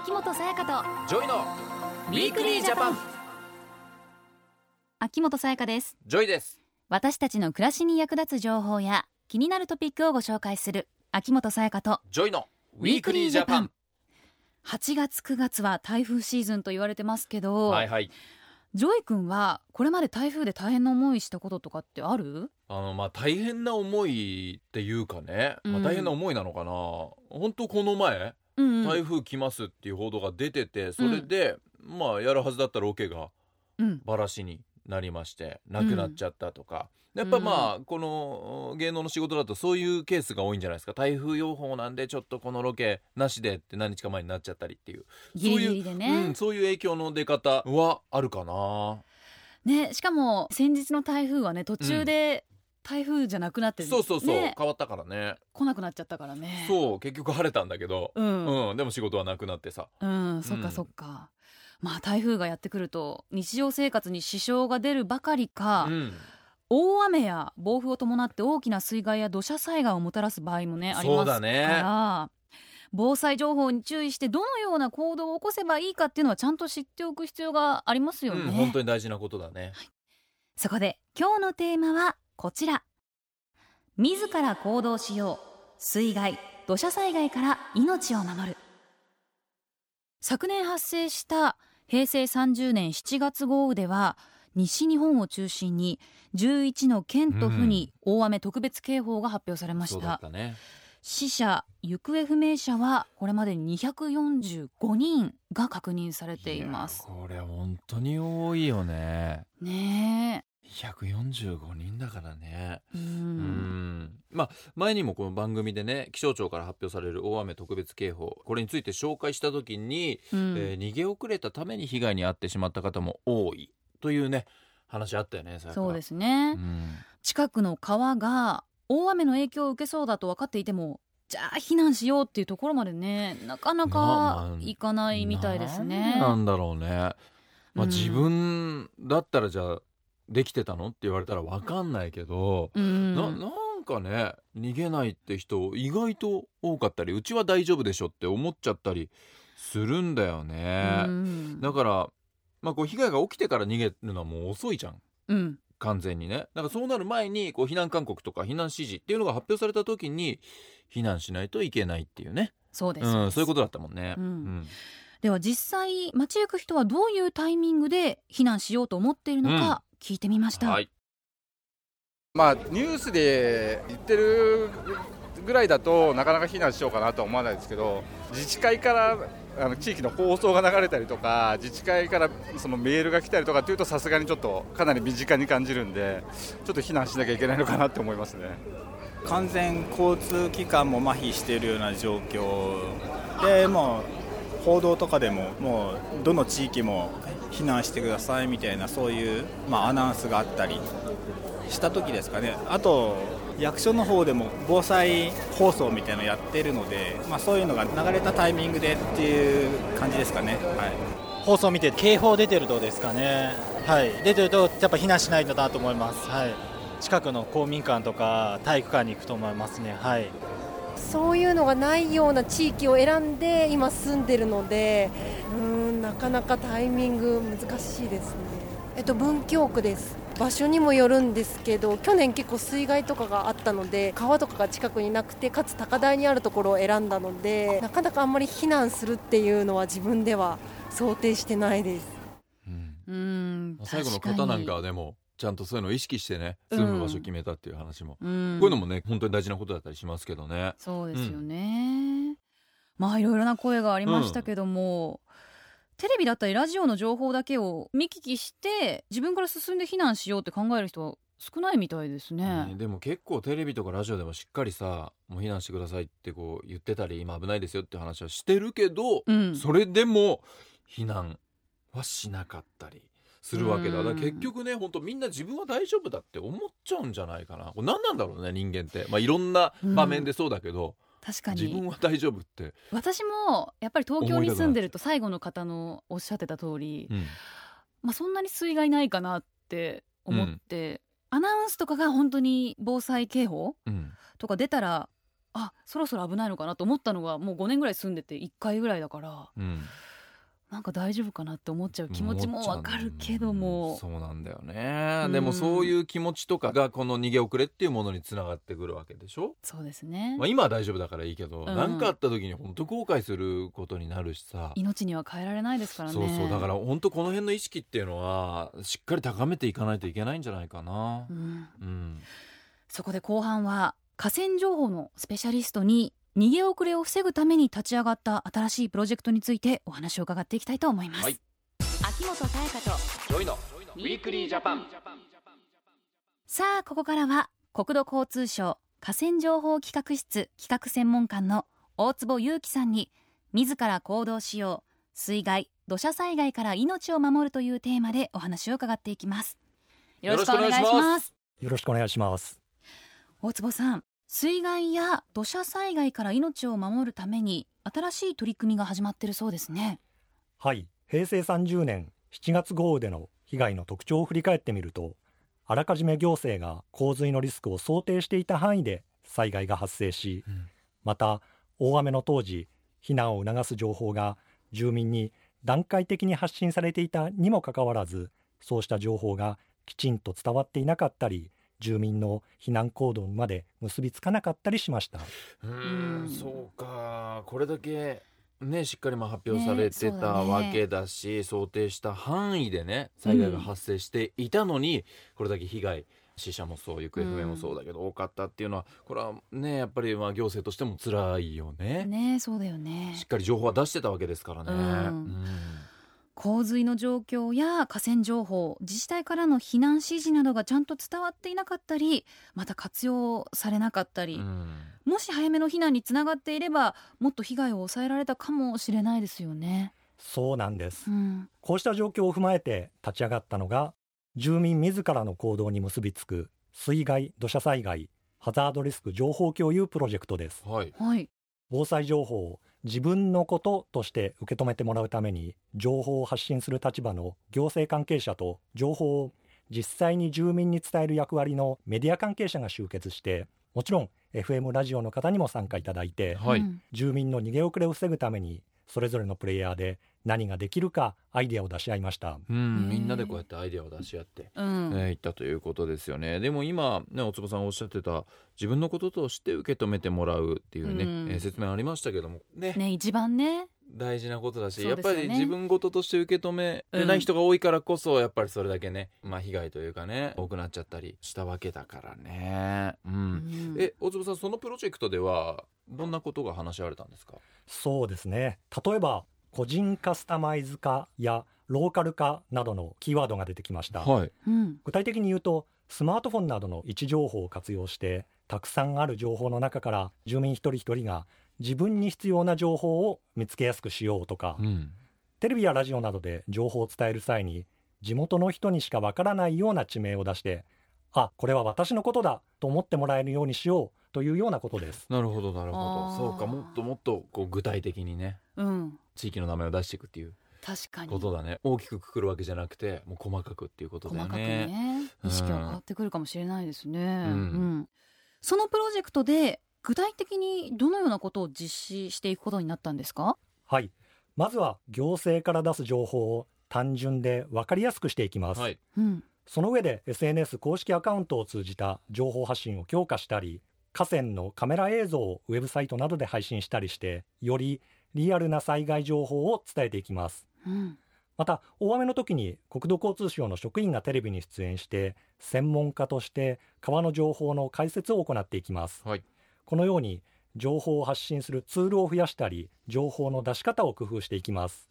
秋元才加とジョイの Weekly Japan。秋元才加です。ジョイです。私たちの暮らしに役立つ情報や気になるトピックをご紹介する秋元才加とジョイの Weekly Japan。8月9月は台風シーズンと言われてますけど、はいはい。ジョイ君はこれまで台風で大変な思いしたこととかってある？あのまあ大変な思いっていうかね、まあ、うん。大変な思いなのかな、本当この前うん台風来ますっていう報道が出ててそれで、まあやるはずだったロケがうん。バラシになりましてなくなっちゃったとか、やっぱまあこの芸能の仕事だとそういうケースが多いんじゃないですか。台風予報なんでちょっとこのロケなしでって何日か前になっちゃったりっていう。ギリギリでうねん、そういう影響の出方はあるかな。ねしかも先日の台風はね途中で台風じゃなくなって、そうそうそう、ね。変わったからね。来なくなっちゃったからね。そう。結局晴れたんだけど、うん。うん、でも仕事はなくなってさ。うん、そっかそっか。まあ台風がやってくると日常生活に支障が出るばかりか、うん。大雨や暴風を伴って大きな水害や土砂災害をもたらす場合もねありますから、そうだね。防災情報に注意してどのような行動を起こせばいいかっていうのはちゃんと知っておく必要がありますよね。うん、本当に大事なことだね。そこで今日のテーマはこちら。自ら行動しよう。水害土砂災害から命を守る。昨年発生した平成30年7月豪雨では西日本を中心に11の県と府に大雨特別警報が発表されまし、そうだったたね。死者行方不明者はこれまでに245人が確認されています。やこれ本当に多いよね。ね145人だからね。えううん。んまあ前にもこの番組でね気象庁から発表される大雨特別警報これについて紹介した時に、うん。えー逃げ遅れたために被害に遭ってしまった方も多い。というね話あったよねそうですすね、うん。近くの川が大雨の影響を受けそうだと分かっていてもじゃあ避難しようっていうところまでねなかななかまあいかないみたいですね。なんなんだろうね、まあ、うん。自分だったらじゃあできてたの？って言われたら分かんないけど、うん。ななんかね逃げないって人意外と多かったりうちは大丈夫でしょって思っちゃったりするんだよね、うん。だから、まあ、こう被害が起きてから逃げるのはもう遅いじゃん。うん。完全にね。だからそうなる前にこう避難勧告とか避難指示っていうのが発表された時に避難しないといけないっていうね。そうです、うん、そういうことだったもんね、うんでは実際街行く人はどういうタイミングで避難しようと思っているのか聞いてみました。はいまあ、ニュースで言ってるぐらいだとなかなか避難しようかなとは思わないですけど自治会からあの地域の放送が流れたりとか自治会からそのメールが来たりとかっていうとさすがにちょっとかなり身近に感じるんでちょっと避難しなきゃいけないのかなって思いますね。完全交通機関も麻痺しているような状況でもう報道とかでももうどの地域も避難してくださいみたいなそういう、まあ、アナウンスがあったりした時ですかね。あと役所の方でも防災放送みたいなのやってるので、まあ、そういうのが流れたタイミングでっていう感じですかね。はい。放送見て警報出てるとですかね、はい、出てるとやっぱ避難しないとなと思います、はい、近くの公民館とか体育館に行くと思いますね、はい、そういうのがないような地域を選んで今住んでるのでうーんなかなかタイミング難しいですね。えっと文京区です。場所にもよるんですけど去年結構水害とかがあったので川とかが近くになくてかつ高台にあるところを選んだのでなかなかあんまり避難するっていうのは自分では想定してないです。うん。うん最後の方なんかはでもちゃんとそういうのを意識してね住む場所決めたっていう話も、うん。こういうのもね本当に大事なことだったりしますけどね。そうですよね、まあいろいろな声がありましたけども、テレビだったりラジオの情報だけを見聞きして自分から進んで避難しようって考える人は少ないみたいですね。ねでも結構テレビとかラジオでもしっかりさもう避難してくださいってこう言ってたり今危ないですよって話はしてるけど、うん、それでも避難はしなかったりするわけだ。うん。だから結局ね本当みんな自分は大丈夫だって思っちゃうんじゃないかな。これ何なんだろうね人間って、まあ、いろんな場面でそうだけど、確か自分には大丈夫って、私もやっぱり東京に住んでると最後の方のおっしゃってた通り、うん。まあ、そんなに水害ないかなって思って、アナウンスとかが本当に防災警報うん。とか出たらあそろそろ危ないのかなと思ったのがもう5年ぐらい住んでて1回ぐらいだからうんなんか大丈夫かなって思っちゃう気持ちもわかるけども。そうなんだよね、うん。でもそういう気持ちとかがこの逃げ遅れっていうものにつながってくるわけでしょ、そうですね。まあ、今は大丈夫だからいいけどうん。何、かあった時に本当後悔することになるしさ。命には変えられないですからね。そうそうだから本当この辺の意識っていうのはしっかり高めていかないといけないんじゃないかな。うん。うん。そこで後半は河川情報のスペシャリストに逃げ遅れを防ぐために立ち上がった新しいプロジェクトについてお話を伺っていきたいと思います、はい。秋元才加とジョイの Weekly Japan。さあここからは国土交通省河川情報企画室企画専門官の大坪裕樹さんに自ら行動しよう。水害土砂災害から命を守るというテーマでお話を伺っていきます。よろしくお願いします。よろしくお願いします。大坪さん水害や土砂災害から命を守るために新しい取り組みが始まってるそうですね。はい、平成30年7月豪雨での被害の特徴を振り返ってみると、あらかじめ行政が洪水のリスクを想定していた範囲で災害が発生し、うん。また大雨の当時、避難を促す情報が住民に段階的に発信されていたにもかかわらず、そうした情報がきちんと伝わっていなかったり、住民の避難行動まで結びつかなかったりしました。うん。ん。そうか。これだけねしっかりまあ発表されてただねわけだし、想定した範囲でね災害が発生していたのに、これだけ被害死者もそう行方不明もそうだけど、多かったっていうのはこれはねやっぱりまあ行政としても辛いよね。ねそうだよね。しっかり情報は出してたわけですからね。うん。うん洪水の状況や河川情報自治体からの避難指示などがちゃんと伝わっていなかったりまた活用されなかったり、うん。もし早めの避難につながっていればもっと被害を抑えられたかもしれないですよね。そうなんです。う。ん。こうした状況を踏まえて立ち上がったのが住民自らの行動に結びつく水害土砂災害ハザードリスク情報共有プロジェクトです。はい。はい、防災情報を自分のこととして受け止めてもらうために情報を発信する立場の行政関係者と情報を実際に住民に伝える役割のメディア関係者が集結してもちろん FM ラジオの方にも参加いただいてはい、うん住民の逃げ遅れを防ぐためにそれぞれのプレイヤーで何ができるかアイデアを出し合いました。うん、みんなでこうやってアイデアを出し合って、うん。えったということですよね。でも今ねお坪さんおっしゃってた自分のこととして受け止めてもらうっていうね、うん。えー説明ありましたけども。ね。ね一番ね。大事なことだし、やっぱり自分事として受け止めてない人が多いからこそ、やっぱりそれだけね、まあ、被害というかね多くなっちゃったりしたわけだからね。うん。うん。え大坪さんそのプロジェクトではどんなことが話し合われたんですか？そうですね。例えば個人カスタマイズ化やローカル化などのキーワードが出てきました、はい、うん。具体的に言うとスマートフォンなどの位置情報を活用してたくさんある情報の中から住民一人一人が自分に必要な情報を見つけやすくしようとか、うん。テレビやラジオなどで情報を伝える際に地元の人にしかわからないような地名を出してあこれは私のことだと思ってもらえるようにしようというようなことです。なるほどなるほど。そうかもっともっとこう具体的にねうん。地域の名前を出していくっていう確かに。ことだね。大きくくくるわけじゃなくてもう細かくっていうことだ細かくよね。ね意識が変わってくるかもしれないですね、うん。うん。そのプロジェクトで具体的にどのようなことを実施していくことになったんですか？はい。まずは行政から出す情報を単純で分かりやすくしていきます、はい。うん。その上で SNS 公式アカウントを通じた情報発信を強化したり河川のカメラ映像をウェブサイトなどで配信したりしてよりリアルな災害情報を伝えていきます。うん。また大雨の時に国土交通省の職員がテレビに出演して専門家として川の情報の解説を行っていきます。はい。このように情報を発信するツールを増やしたり情報の出し方を工夫していきます。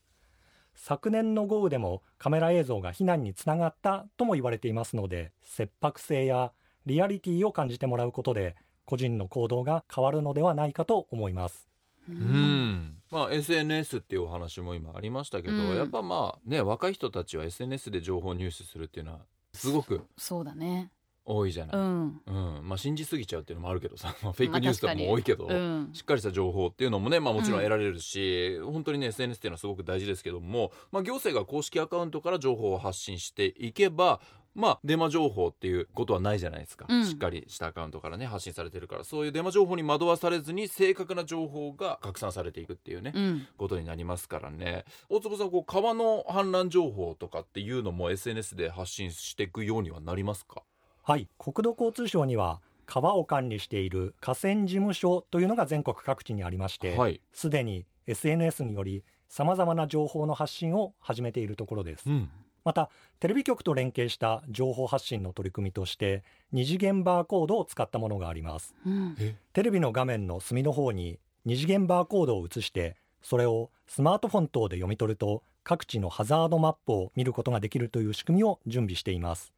昨年の豪雨でもカメラ映像が避難につながったとも言われていますので切迫性やリアリティを感じてもらうことで個人の行動が変わるのではないかと思います。ううん。んまあ、SNS っていうお話も今ありましたけど、うん。やっぱまあね若い人たちは SNS で情報入手するっていうのはすごくそうだね。多いじゃない、うん。うん。まあ、信じすぎちゃうっていうのもあるけどさ、まあ、フェイクニュースとかも多いけど、うん。しっかりした情報っていうのもね、まあ、もちろん得られるし、本当にね SNS っていうのはすごく大事ですけども、まあ、行政が公式アカウントから情報を発信していけばまあデマ情報っていうことはないじゃないですか、うん。しっかりしたアカウントからね発信されてるから。そういうデマ情報に惑わされずに正確な情報が拡散されていくっていうね、うん。ことになりますからね。大坪さんこう川の氾濫情報とかっていうのも SNS で発信していくようにはなりますか？はい。国土交通省には川を管理している河川事務所というのが全国各地にありましてはい、すでに SNS によりさまざまな情報の発信を始めているところです。うん、またテレビ局と連携した情報発信の取り組みとして二次元バーコードを使ったものがあります。うん。テレビの画面の隅の方に二次元バーコードを映してそれをスマートフォン等で読み取ると各地のハザードマップを見ることができるという仕組みを準備しています。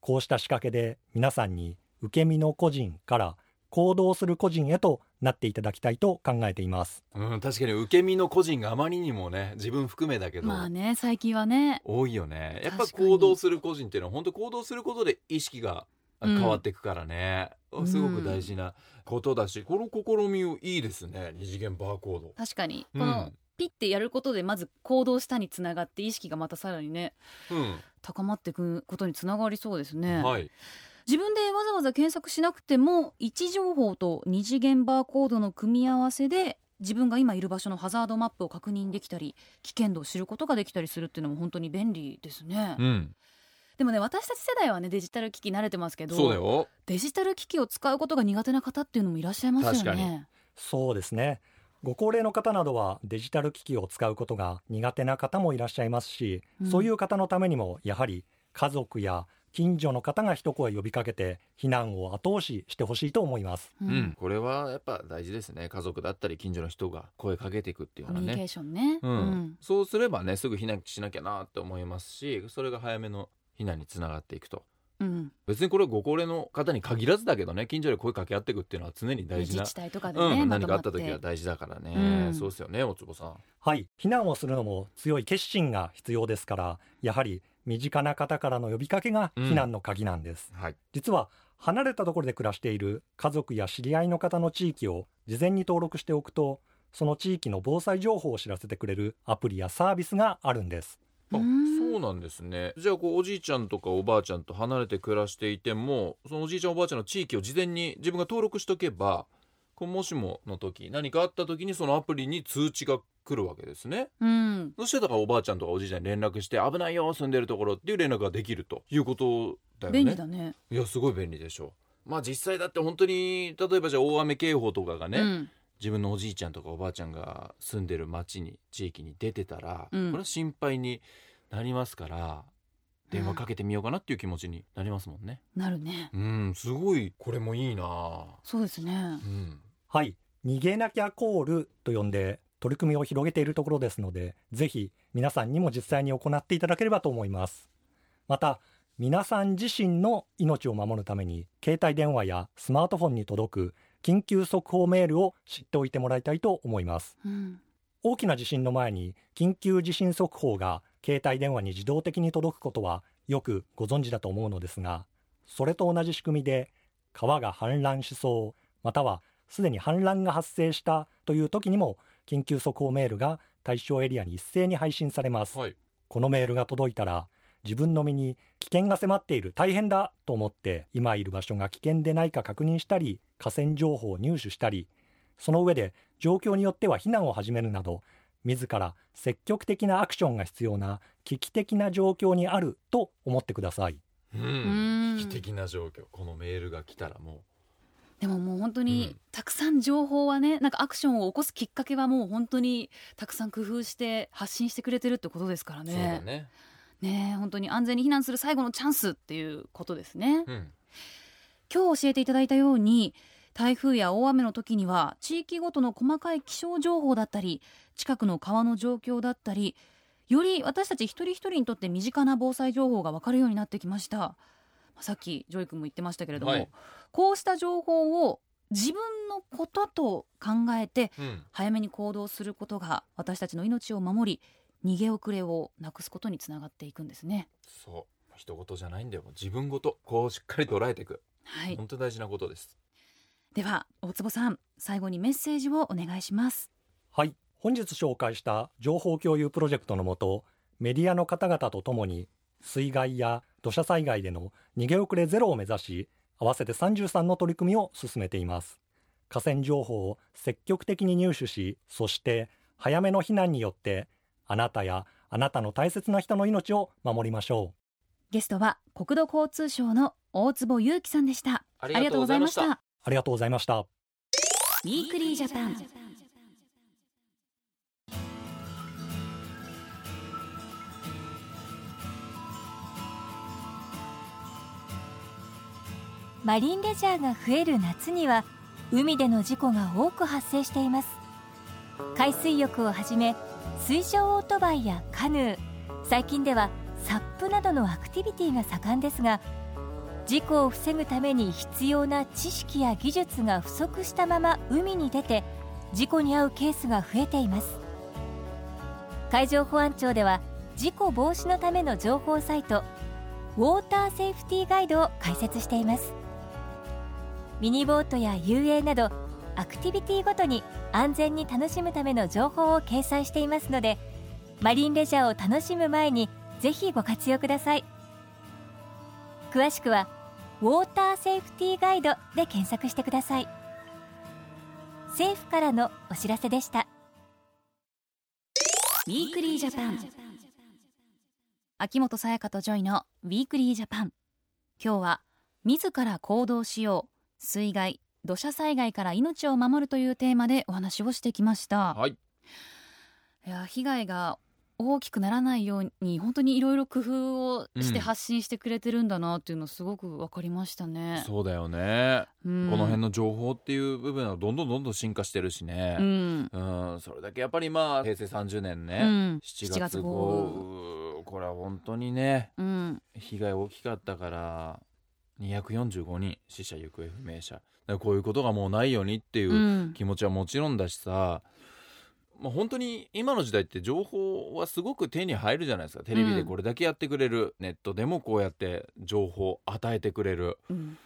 こうした仕掛けで皆さんに受け身の個人から行動する個人へとなっていただきたいと考えています。うん、確かに受け身の個人があまりにもね自分含めだけど、まあね最近はね。多いよね。やっぱ行動する個人っていうのは本当行動することで意識がうん変わっていくからね、うん。すごく大事なことだし、この試みいいですね。二次元バーコード。確かに。うん。このピッてやることでまず行動したにつながって意識がまたさらにね高まっていくことにつながりそうですうね。ん、はい自分でわざわざ検索しなくても位置情報と二次元バーコードの組み合わせで自分が今いる場所のハザードマップを確認できたり危険度を知ることができたりするっていうのも本当に便利ですね、うん。でもね私たち世代はねデジタル機器慣れてますけどそうだよ。デジタル機器を使うことが苦手な方っていうのもいらっしゃいますよ確かねそうですね。ご高齢の方などはデジタル機器を使うことが苦手な方もいらっしゃいますし、うん。そういう方のためにもやはり家族や近所の方が一声呼びかけて避難を後押ししてほしいと思います。ううん、これはやっぱ大事ですね。家族だったり近所の人が声かけていくっていうのはね。コミュニケーションね、うん。そうすればねすぐ避難しなきゃなって思いますしそれが早めの避難につながっていくと。うん。別にこれはご高齢の方に限らずだけどね近所で声かけ合っていくっていうのは常に大事な自治体とかでね、うん、まとま何かあった時は大事だからね、うん。そうですよね大坪さん。はい。避難をするのも強い決心が必要ですからやはり身近な方からの呼びかけが避難の鍵なんです、はい。実は離れたところで暮らしている家族や知り合いの方の地域を事前に登録しておくとその地域の防災情報を知らせてくれるアプリやサービスがあるんです。あうん。そうなんですね。じゃあこうおじいちゃんとかおばあちゃんと離れて暮らしていてもそのおじいちゃんおばあちゃんの地域を事前に自分が登録しとけばこうもしもの時何かあった時にそのアプリに通知が来るわけですね。うん。そしてだからおばあちゃんとかおじいちゃんに連絡して危ないよ住んでるところっていう連絡ができるということだよね。便利だね。いやすごい便利でしょ。うまあ実際だって本当に例えばじゃあ大雨警報とかがね、うん。自分のおじいちゃんとかおばあちゃんが住んでる町に地域に出てたら、うん。これは心配になりますから電話かけてみようかなっていう気持ちになりますもんね。なるね。うんすごいこれもいいな。そうですね。うん。はい。逃げなきゃコールと呼んで取り組みを広げているところですのでぜひ皆さんにも実際に行っていただければと思います。また皆さん自身の命を守るために携帯電話やスマートフォンに届く緊急速報メールを知っておいてもらいたいと思います。うん。大きな地震の前に緊急地震速報が携帯電話に自動的に届くことはよくご存知だと思うのですがそれと同じ仕組みで川が氾濫しそうまたはすでに氾濫が発生したという時にも緊急速報メールが対象エリアに一斉に配信されます、はい。このメールが届いたら自分の身に危険が迫っている大変だと思って今いる場所が危険でないか確認したり河川情報を入手したりその上で状況によっては避難を始めるなど自ら積極的なアクションが必要な危機的な状況にあると思ってください。うん。うん。危機的な状況。このメールが来たらもでももう本当うにん。たくさん情報はねなんかアクションを起こすきっかけはもう本当にたくさん工夫して発信してくれてるってことですからう、そうだね。ね本当に安全に避難する最後のチャンスっていうことですね。うん。今日教えていただいたように台風や大雨の時には地域ごとの細かい気象情報だったり近くの川の状況だったりより私たち一人一人にとって身近な防災情報が分かるようになってきました。まあさっきジョイ君も言ってましたけれども、はい。こうした情報を自分のことと考えてうん。早めに行動することが私たちの命を守り逃げ遅れをなくすことにつながっていくんですね。そう。人事じゃないんだよ。自分ごとこうしっかり捉えていく、はい。本当大事なことです。では大坪さん最後にメッセージをお願いします。はい。本日紹介した情報共有プロジェクトのもとメディアの方々とともに水害や土砂災害での逃げ遅れゼロを目指し合わせて33の取り組みを進めています。河川情報を積極的に入手しそして早めの避難によってあなたやあなたの大切な人の命を守りましょゲストは国土交通省の大坪裕樹さんでした。ありがとうございました。うありがとうございました。ウィークリージャパンマリンレジャーが増える夏には海での事故が多く発生しています。海水浴をはじめ水上オートバイやカヌー最近ではサップなどのアクティビティが盛んですが事故を防ぐために必要な知識や技術が不足したまま海に出て事故に遭うケースが増えています。海上保安庁では事故防止のための情報サイトウォーターセーフティーガイドを開設しています。ミニボートや遊泳などアクティビティごとに安全に楽しむための情報を掲載していますのでマリンレジャーを楽しむ前にぜひご活用ください。詳しくはウォーターセーフティーガイドで検索してください。政府からのお知らせでした。Weekly Japan。秋元才加とジョイの Weekly Japan。今日は自ら行動しよう。水害土砂災害から命を守るというテーマでお話をしてきました、はい。いや被害が大きくならないように本当にいろいろ工夫をしてうん。発信してくれてるんだなっていうのすごく分かりましたね。そうだよね、うん。この辺の情報っていう部分はどんどんどんどん進化してるしね。う、ん。うん。それだけやっぱりまあ平成30年ね、うん。7 7月豪雨これは本当にねうん。被害大きかったから245人死者行方不明者。だからこういうことがもうないようにっていううん。気持ちはもちろんだしさ、まあ、本当に今の時代って情報はすごく手に入るじゃないですか。テレビでこれだけやってくれる、ネットでもこうやって情報を与えてくれる。うん。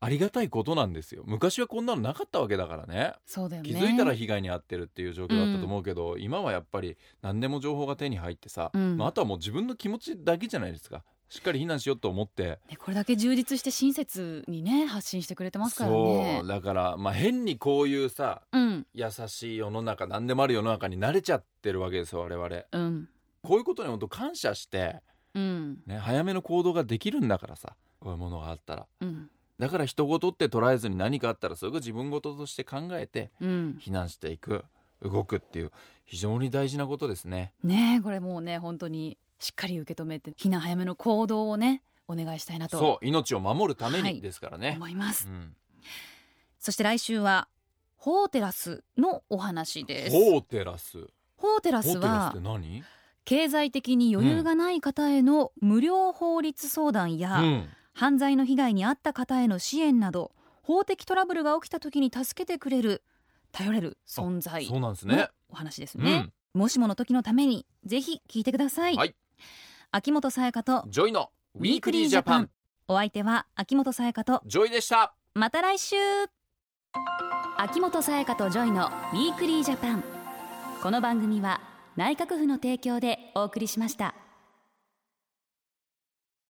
ありがたいことなんですよ。昔はこんなのなかったわけだからね。そうだよね。気づいたら被害に遭ってるっていう状況だったと思うけど、今はやっぱり何でも情報が手に入ってさ、うん。まあ、あとはもう自分の気持ちだけじゃないですかしっかり避難しようと思って。ねこれだけ充実して親切にね発信してくれてますからね。そう。だからまあ変にこういうさうん。優しい世の中何でもある世の中に慣れちゃってるわけですよ我々。うん。こういうことに本当感謝して、うん。ね、早めの行動ができるんだからさこういうものがあったら。うん。だから人事って捉えずに何かあったらそれが自分事として考えてうん。避難していく動くっていう非常に大事なことですね。ねえこれもうね本当にしっかり受け止めて避難早めの行動をねお願いしたいなと。そう命を守るためはい。にですからね、思います、うん。そして来週はホーテラスのお話です。ホーテラス。ホーテラスはって何？経済的に余裕がない方への無料法律相談や、うん。犯罪の被害に遭った方への支援など法的トラブルが起きた時に助けてくれる頼れる存在そうなんですのねお話ですね。うん、もしもの時のためにぜひ聞いてください、はい秋元才加とジョイの Weekly Japan。お相手は秋元才加とジョイでした。また来週。秋元才加とジョイの Weekly Japan。この番組は内閣府の提供でお送りしました